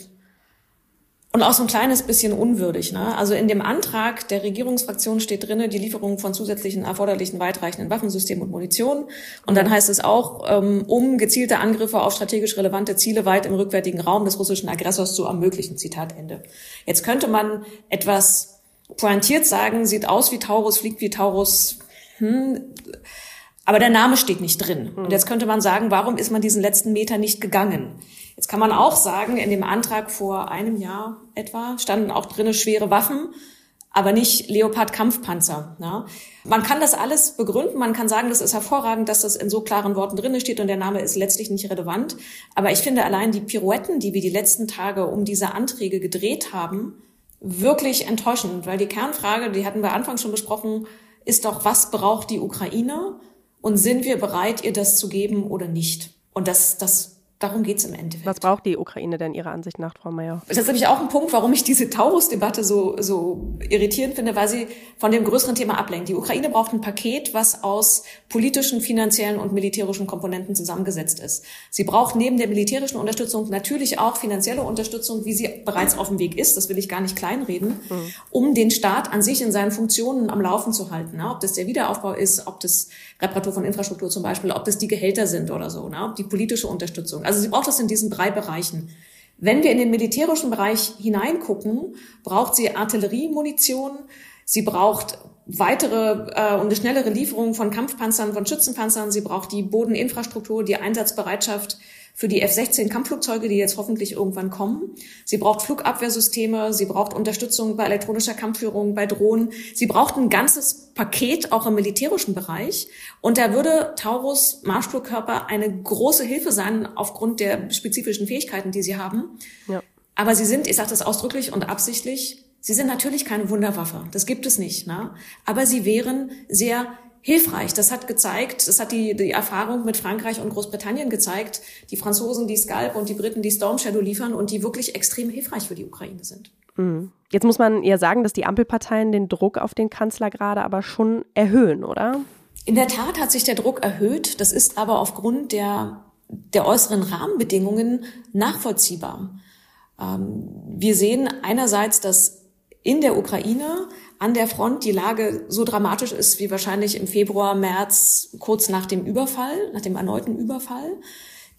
und auch so ein kleines bisschen unwürdig. Ne? Also in dem Antrag der Regierungsfraktion steht drinne die Lieferung von zusätzlichen erforderlichen weitreichenden Waffensystemen und Munition. Und dann heißt es auch, ähm, um gezielte Angriffe auf strategisch relevante Ziele weit im rückwärtigen Raum des russischen Aggressors zu ermöglichen. Zitat Ende. Jetzt könnte man etwas pointiert sagen, sieht aus wie Taurus, fliegt wie Taurus. Hm, aber der Name steht nicht drin. Und jetzt könnte man sagen, warum ist man diesen letzten Meter nicht gegangen? Jetzt kann man auch sagen, in dem Antrag vor einem Jahr etwa standen auch drinne schwere Waffen, aber nicht Leopard-Kampfpanzer. Ja. Man kann das alles begründen, man kann sagen, das ist hervorragend, dass das in so klaren Worten drinne steht und der Name ist letztlich nicht relevant. Aber ich finde allein die Pirouetten, die wir die letzten Tage um diese Anträge gedreht haben, wirklich enttäuschend, weil die Kernfrage, die hatten wir Anfang schon besprochen, ist doch, was braucht die Ukraine und sind wir bereit, ihr das zu geben oder nicht? Und das, das Darum geht es im Endeffekt.
Was braucht die Ukraine denn Ihrer Ansicht nach, Frau Mayer?
Das ist nämlich auch ein Punkt, warum ich diese Taurus-Debatte so, so irritierend finde, weil sie von dem größeren Thema ablenkt. Die Ukraine braucht ein Paket, was aus politischen, finanziellen und militärischen Komponenten zusammengesetzt ist. Sie braucht neben der militärischen Unterstützung natürlich auch finanzielle Unterstützung, wie sie bereits auf dem Weg ist, das will ich gar nicht kleinreden, mhm. um den Staat an sich in seinen Funktionen am Laufen zu halten. Ob das der Wiederaufbau ist, ob das Reparatur von Infrastruktur zum Beispiel, ob das die Gehälter sind oder so, ob die politische Unterstützung. Also sie braucht das in diesen drei Bereichen. Wenn wir in den militärischen Bereich hineingucken, braucht sie Artilleriemunition, sie braucht weitere äh, und eine schnellere Lieferung von Kampfpanzern, von Schützenpanzern, sie braucht die Bodeninfrastruktur, die Einsatzbereitschaft für die F-16 Kampfflugzeuge, die jetzt hoffentlich irgendwann kommen. Sie braucht Flugabwehrsysteme, sie braucht Unterstützung bei elektronischer Kampfführung, bei Drohnen. Sie braucht ein ganzes Paket auch im militärischen Bereich. Und da würde Taurus Marschflugkörper eine große Hilfe sein aufgrund der spezifischen Fähigkeiten, die sie haben. Ja. Aber sie sind, ich sage das ausdrücklich und absichtlich, sie sind natürlich keine Wunderwaffe. Das gibt es nicht. Ne? Aber sie wären sehr hilfreich. Das hat gezeigt, das hat die, die Erfahrung mit Frankreich und Großbritannien gezeigt, die Franzosen, die Scalp und die Briten, die Storm Shadow liefern und die wirklich extrem hilfreich für die Ukraine sind.
Mhm. Jetzt muss man ja sagen, dass die Ampelparteien den Druck auf den Kanzler gerade aber schon erhöhen, oder?
In der Tat hat sich der Druck erhöht. Das ist aber aufgrund der, der äußeren Rahmenbedingungen nachvollziehbar. Ähm, wir sehen einerseits, dass in der Ukraine an der Front die Lage so dramatisch ist wie wahrscheinlich im Februar, März, kurz nach dem Überfall, nach dem erneuten Überfall.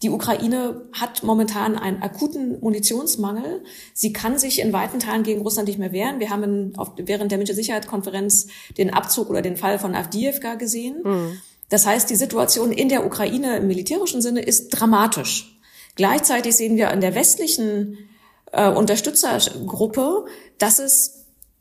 Die Ukraine hat momentan einen akuten Munitionsmangel. Sie kann sich in weiten Teilen gegen Russland nicht mehr wehren. Wir haben während der Münchner Sicherheitskonferenz den Abzug oder den Fall von Avdiivka gesehen. Mhm. Das heißt, die Situation in der Ukraine im militärischen Sinne ist dramatisch. Gleichzeitig sehen wir in der westlichen äh, Unterstützergruppe, dass es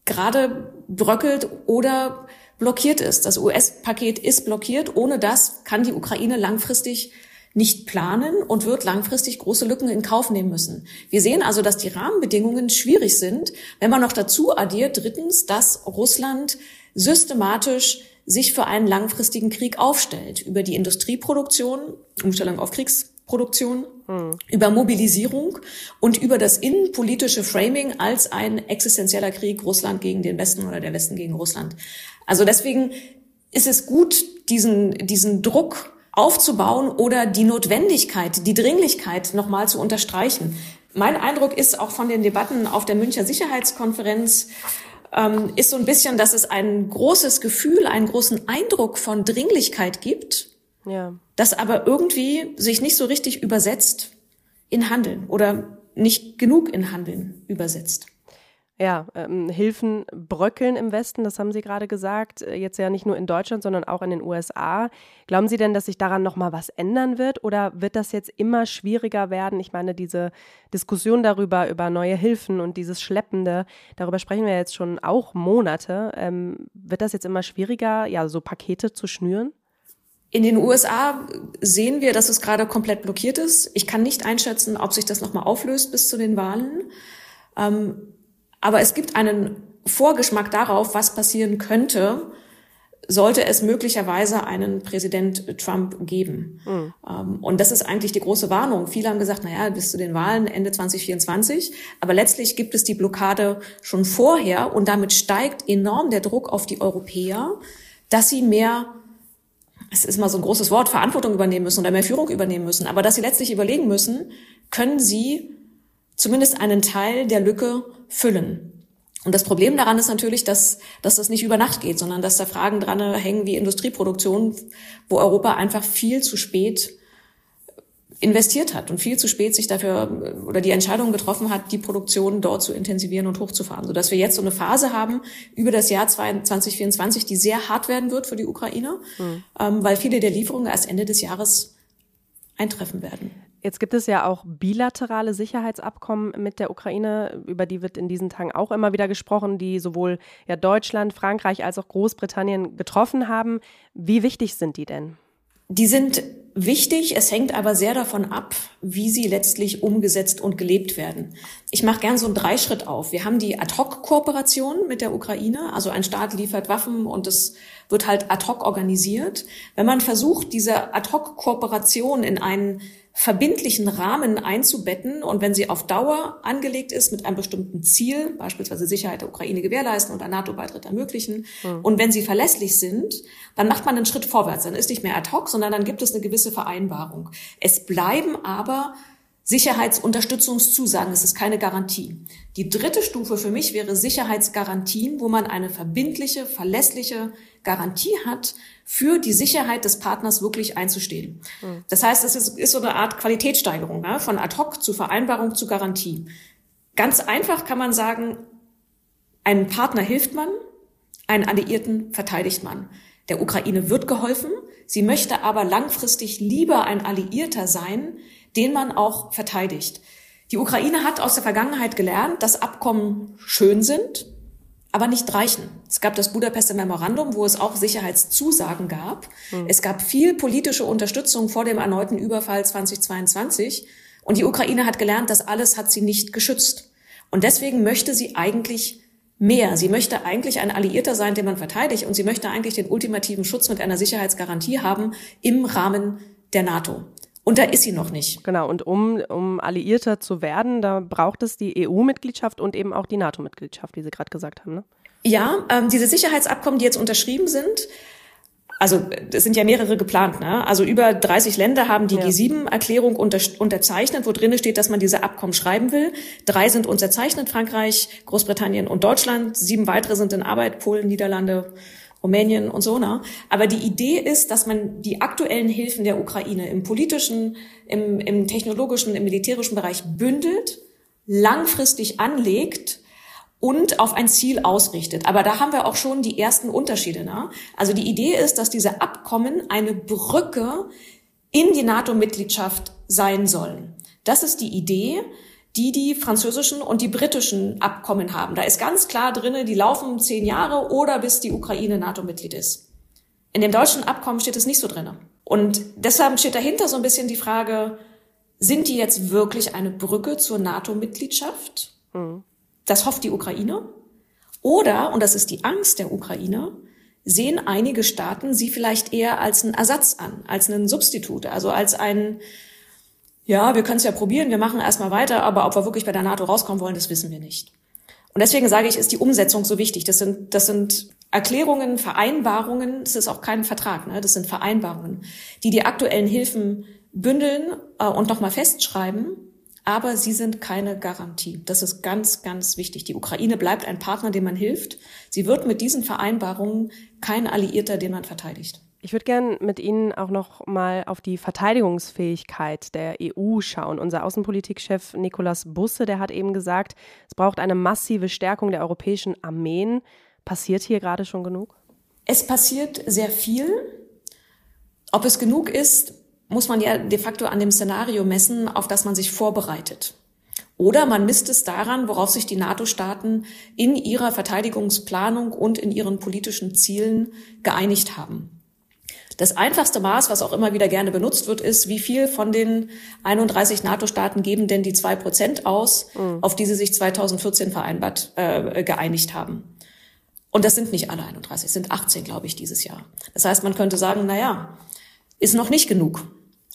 gerade bröckelt oder blockiert ist. Das US-Paket ist blockiert. Ohne das kann die Ukraine langfristig nicht planen und wird langfristig große Lücken in Kauf nehmen müssen. Wir sehen also, dass die Rahmenbedingungen schwierig sind. Wenn man noch dazu addiert, drittens, dass Russland systematisch sich für einen langfristigen Krieg aufstellt. Über die Industrieproduktion, Umstellung auf Kriegs Produktion, hm. über Mobilisierung und über das innenpolitische Framing als ein existenzieller Krieg Russland gegen den Westen oder der Westen gegen Russland. Also deswegen ist es gut, diesen, diesen Druck aufzubauen oder die Notwendigkeit, die Dringlichkeit nochmal zu unterstreichen. Mein Eindruck ist auch von den Debatten auf der Müncher Sicherheitskonferenz, ähm, ist so ein bisschen, dass es ein großes Gefühl, einen großen Eindruck von Dringlichkeit gibt. Ja das aber irgendwie sich nicht so richtig übersetzt in Handeln oder nicht genug in Handeln übersetzt.
Ja, ähm, Hilfen bröckeln im Westen, das haben Sie gerade gesagt, äh, jetzt ja nicht nur in Deutschland, sondern auch in den USA. Glauben Sie denn, dass sich daran nochmal was ändern wird oder wird das jetzt immer schwieriger werden? Ich meine, diese Diskussion darüber, über neue Hilfen und dieses Schleppende, darüber sprechen wir jetzt schon auch Monate. Ähm, wird das jetzt immer schwieriger, ja, so Pakete zu schnüren?
In den USA sehen wir, dass es gerade komplett blockiert ist. Ich kann nicht einschätzen, ob sich das nochmal auflöst bis zu den Wahlen. Ähm, aber es gibt einen Vorgeschmack darauf, was passieren könnte, sollte es möglicherweise einen Präsident Trump geben. Mhm. und das ist eigentlich die große Warnung. Viele haben gesagt, naja, bis zu den Wahlen Ende 2024. Aber letztlich gibt es die Blockade schon vorher und damit steigt enorm der Druck auf die Europäer, dass sie mehr es ist mal so ein großes Wort, Verantwortung übernehmen müssen oder mehr Führung übernehmen müssen, aber dass sie letztlich überlegen müssen, können sie zumindest einen Teil der Lücke füllen. Und das Problem daran ist natürlich, dass, dass das nicht über Nacht geht, sondern dass da Fragen dran hängen wie Industrieproduktion, wo Europa einfach viel zu spät investiert hat und viel zu spät sich dafür oder die Entscheidung getroffen hat, die Produktion dort zu intensivieren und hochzufahren, sodass wir jetzt so eine Phase haben über das Jahr 2024, die sehr hart werden wird für die Ukraine, mhm. ähm, weil viele der Lieferungen erst Ende des Jahres eintreffen werden.
Jetzt gibt es ja auch bilaterale Sicherheitsabkommen mit der Ukraine, über die wird in diesen Tagen auch immer wieder gesprochen, die sowohl ja Deutschland, Frankreich als auch Großbritannien getroffen haben. Wie wichtig sind die denn?
Die sind wichtig, es hängt aber sehr davon ab, wie sie letztlich umgesetzt und gelebt werden. Ich mache gern so einen Dreischritt auf. Wir haben die Ad-Hoc-Kooperation mit der Ukraine, also ein Staat liefert Waffen und es wird halt ad hoc organisiert. Wenn man versucht, diese Ad-Hoc-Kooperation in einen verbindlichen Rahmen einzubetten und wenn sie auf Dauer angelegt ist mit einem bestimmten Ziel, beispielsweise Sicherheit der Ukraine gewährleisten oder NATO-Beitritt ermöglichen, mhm. und wenn sie verlässlich sind, dann macht man einen Schritt vorwärts. Dann ist nicht mehr ad hoc, sondern dann gibt es eine gewisse Vereinbarung. Es bleiben aber Sicherheitsunterstützungszusagen. Es ist keine Garantie. Die dritte Stufe für mich wäre Sicherheitsgarantien, wo man eine verbindliche, verlässliche Garantie hat, für die Sicherheit des Partners wirklich einzustehen. Mhm. Das heißt, es ist, ist, so eine Art Qualitätssteigerung ja, von ad hoc zu Vereinbarung zu Garantie. Ganz einfach kann man sagen, einen Partner hilft man, einen Alliierten verteidigt man. Der Ukraine wird geholfen, sie möchte aber langfristig lieber ein Alliierter sein, den man auch verteidigt. Die Ukraine hat aus der Vergangenheit gelernt, dass Abkommen schön sind, aber nicht reichen. Es gab das Budapester Memorandum, wo es auch Sicherheitszusagen gab. Mhm. Es gab viel politische Unterstützung vor dem erneuten Überfall 2022. Und die Ukraine hat gelernt, das alles hat sie nicht geschützt. Und deswegen möchte sie eigentlich mehr. Sie möchte eigentlich ein Alliierter sein, den man verteidigt. Und sie möchte eigentlich den ultimativen Schutz mit einer Sicherheitsgarantie haben im Rahmen der NATO. Und da ist sie noch nicht.
Genau, und um, um Alliierter zu werden, da braucht es die EU-Mitgliedschaft und eben auch die NATO-Mitgliedschaft, wie Sie gerade gesagt haben. Ne?
Ja, ähm, diese Sicherheitsabkommen, die jetzt unterschrieben sind, also es sind ja mehrere geplant, ne? Also über 30 Länder haben die ja. G7-Erklärung unter, unterzeichnet, wo drin steht, dass man diese Abkommen schreiben will. Drei sind unterzeichnet, Frankreich, Großbritannien und Deutschland. Sieben weitere sind in Arbeit, Polen, Niederlande, Rumänien und so, ne? Aber die Idee ist, dass man die aktuellen Hilfen der Ukraine im politischen, im, im technologischen, im militärischen Bereich bündelt, langfristig anlegt und auf ein Ziel ausrichtet. Aber da haben wir auch schon die ersten Unterschiede. Ne? Also die Idee ist, dass diese Abkommen eine Brücke in die NATO-Mitgliedschaft sein sollen. Das ist die Idee die die französischen und die britischen Abkommen haben. Da ist ganz klar drinne, die laufen zehn Jahre oder bis die Ukraine NATO-Mitglied ist. In dem deutschen Abkommen steht es nicht so drinne. Und deshalb steht dahinter so ein bisschen die Frage, sind die jetzt wirklich eine Brücke zur NATO-Mitgliedschaft? Mhm. Das hofft die Ukraine. Oder, und das ist die Angst der Ukraine, sehen einige Staaten sie vielleicht eher als einen Ersatz an, als einen Substitut, also als einen ja, wir können es ja probieren, wir machen erstmal weiter, aber ob wir wirklich bei der NATO rauskommen wollen, das wissen wir nicht. Und deswegen sage ich, ist die Umsetzung so wichtig. Das sind, das sind Erklärungen, Vereinbarungen, das ist auch kein Vertrag, ne? das sind Vereinbarungen, die die aktuellen Hilfen bündeln äh, und nochmal festschreiben, aber sie sind keine Garantie. Das ist ganz, ganz wichtig. Die Ukraine bleibt ein Partner, dem man hilft. Sie wird mit diesen Vereinbarungen kein Alliierter, den man verteidigt.
Ich würde gerne mit Ihnen auch noch mal auf die Verteidigungsfähigkeit der EU schauen. Unser Außenpolitikchef Nicolas Busse, der hat eben gesagt, es braucht eine massive Stärkung der europäischen Armeen. Passiert hier gerade schon genug?
Es passiert sehr viel. Ob es genug ist, muss man ja de facto an dem Szenario messen, auf das man sich vorbereitet. Oder man misst es daran, worauf sich die NATO-Staaten in ihrer Verteidigungsplanung und in ihren politischen Zielen geeinigt haben. Das einfachste Maß, was auch immer wieder gerne benutzt wird, ist, wie viel von den 31 NATO-Staaten geben denn die zwei Prozent aus, mhm. auf die sie sich 2014 vereinbart äh, geeinigt haben. Und das sind nicht alle 31, es sind 18, glaube ich, dieses Jahr. Das heißt, man könnte sagen, na ja, ist noch nicht genug.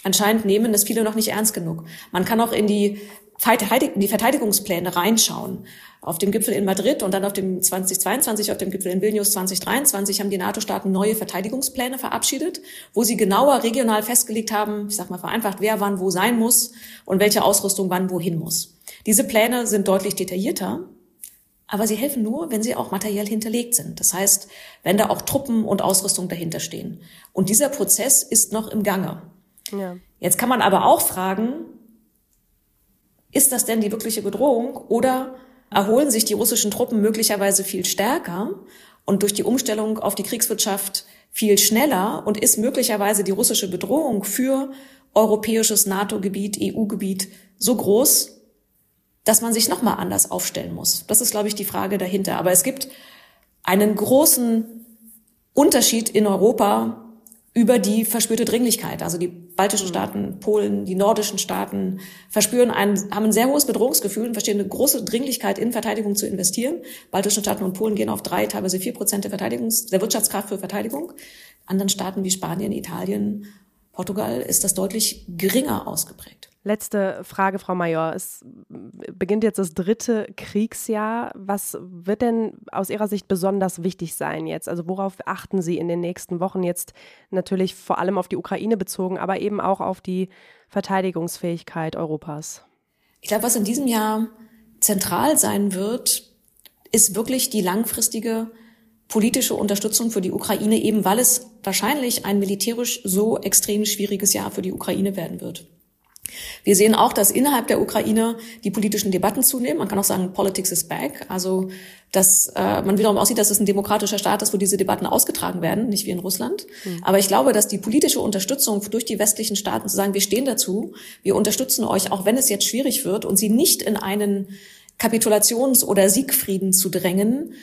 Anscheinend nehmen es viele noch nicht ernst genug. Man kann auch in die, in die Verteidigungspläne reinschauen auf dem Gipfel in Madrid und dann auf dem 2022, auf dem Gipfel in Vilnius 2023 haben die NATO-Staaten neue Verteidigungspläne verabschiedet, wo sie genauer regional festgelegt haben, ich sag mal vereinfacht, wer wann wo sein muss und welche Ausrüstung wann wohin muss. Diese Pläne sind deutlich detaillierter, aber sie helfen nur, wenn sie auch materiell hinterlegt sind. Das heißt, wenn da auch Truppen und Ausrüstung dahinter stehen. Und dieser Prozess ist noch im Gange. Ja. Jetzt kann man aber auch fragen, ist das denn die wirkliche Bedrohung oder erholen sich die russischen Truppen möglicherweise viel stärker und durch die Umstellung auf die Kriegswirtschaft viel schneller und ist möglicherweise die russische Bedrohung für europäisches NATO-Gebiet, EU-Gebiet so groß, dass man sich nochmal anders aufstellen muss. Das ist, glaube ich, die Frage dahinter. Aber es gibt einen großen Unterschied in Europa über die verspürte Dringlichkeit. Also die baltischen Staaten, Polen, die nordischen Staaten verspüren ein, haben ein sehr hohes Bedrohungsgefühl und verstehen eine große Dringlichkeit in Verteidigung zu investieren. Baltische Staaten und Polen gehen auf drei, teilweise vier Prozent der Verteidigungs-, der Wirtschaftskraft für Verteidigung. Anderen Staaten wie Spanien, Italien, Portugal ist das deutlich geringer ausgeprägt.
Letzte Frage, Frau Major. Es beginnt jetzt das dritte Kriegsjahr. Was wird denn aus Ihrer Sicht besonders wichtig sein jetzt? Also worauf achten Sie in den nächsten Wochen jetzt natürlich vor allem auf die Ukraine bezogen, aber eben auch auf die Verteidigungsfähigkeit Europas?
Ich glaube, was in diesem Jahr zentral sein wird, ist wirklich die langfristige politische Unterstützung für die Ukraine, eben weil es wahrscheinlich ein militärisch so extrem schwieriges Jahr für die Ukraine werden wird. Wir sehen auch, dass innerhalb der Ukraine die politischen Debatten zunehmen. Man kann auch sagen, Politics is back. Also, dass äh, man wiederum aussieht, dass es ein demokratischer Staat ist, wo diese Debatten ausgetragen werden, nicht wie in Russland. Mhm. Aber ich glaube, dass die politische Unterstützung durch die westlichen Staaten zu sagen, wir stehen dazu, wir unterstützen euch, auch wenn es jetzt schwierig wird, und sie nicht in einen Kapitulations- oder Siegfrieden zu drängen,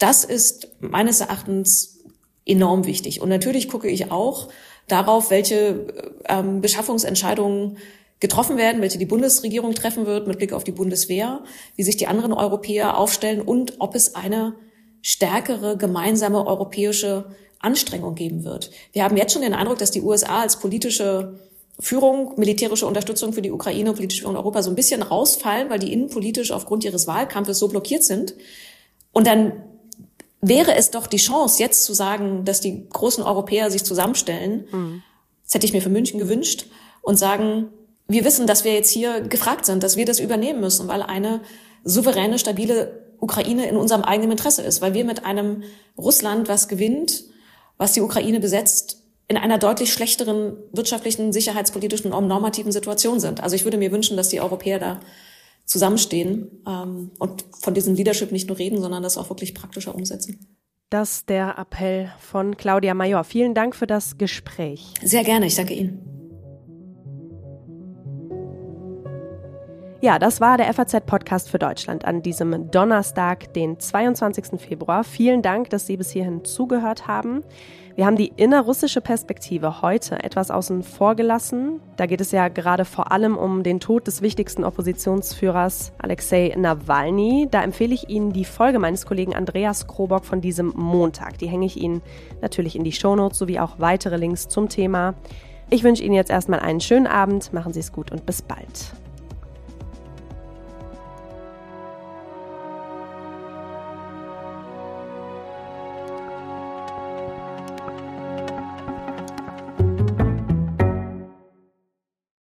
das ist meines Erachtens enorm wichtig. Und natürlich gucke ich auch darauf, welche ähm, Beschaffungsentscheidungen getroffen werden, welche die Bundesregierung treffen wird mit Blick auf die Bundeswehr, wie sich die anderen Europäer aufstellen und ob es eine stärkere gemeinsame europäische Anstrengung geben wird. Wir haben jetzt schon den Eindruck, dass die USA als politische Führung, militärische Unterstützung für die Ukraine und politische Führung Europa so ein bisschen rausfallen, weil die innenpolitisch aufgrund ihres Wahlkampfes so blockiert sind. Und dann wäre es doch die Chance, jetzt zu sagen, dass die großen Europäer sich zusammenstellen. Mhm. Das hätte ich mir für München gewünscht und sagen, wir wissen, dass wir jetzt hier gefragt sind, dass wir das übernehmen müssen, weil eine souveräne, stabile Ukraine in unserem eigenen Interesse ist, weil wir mit einem Russland, was gewinnt, was die Ukraine besetzt, in einer deutlich schlechteren wirtschaftlichen, sicherheitspolitischen und normativen Situation sind. Also ich würde mir wünschen, dass die Europäer da zusammenstehen ähm, und von diesem Leadership nicht nur reden, sondern das auch wirklich praktischer umsetzen.
Das der Appell von Claudia Major. Vielen Dank für das Gespräch.
Sehr gerne, ich danke Ihnen.
Ja, das war der FAZ-Podcast für Deutschland an diesem Donnerstag, den 22. Februar. Vielen Dank, dass Sie bis hierhin zugehört haben. Wir haben die innerrussische Perspektive heute etwas außen vor gelassen. Da geht es ja gerade vor allem um den Tod des wichtigsten Oppositionsführers Alexei Nawalny. Da empfehle ich Ihnen die Folge meines Kollegen Andreas Krobock von diesem Montag. Die hänge ich Ihnen natürlich in die Shownotes sowie auch weitere Links zum Thema. Ich wünsche Ihnen jetzt erstmal einen schönen Abend, machen Sie es gut und bis bald.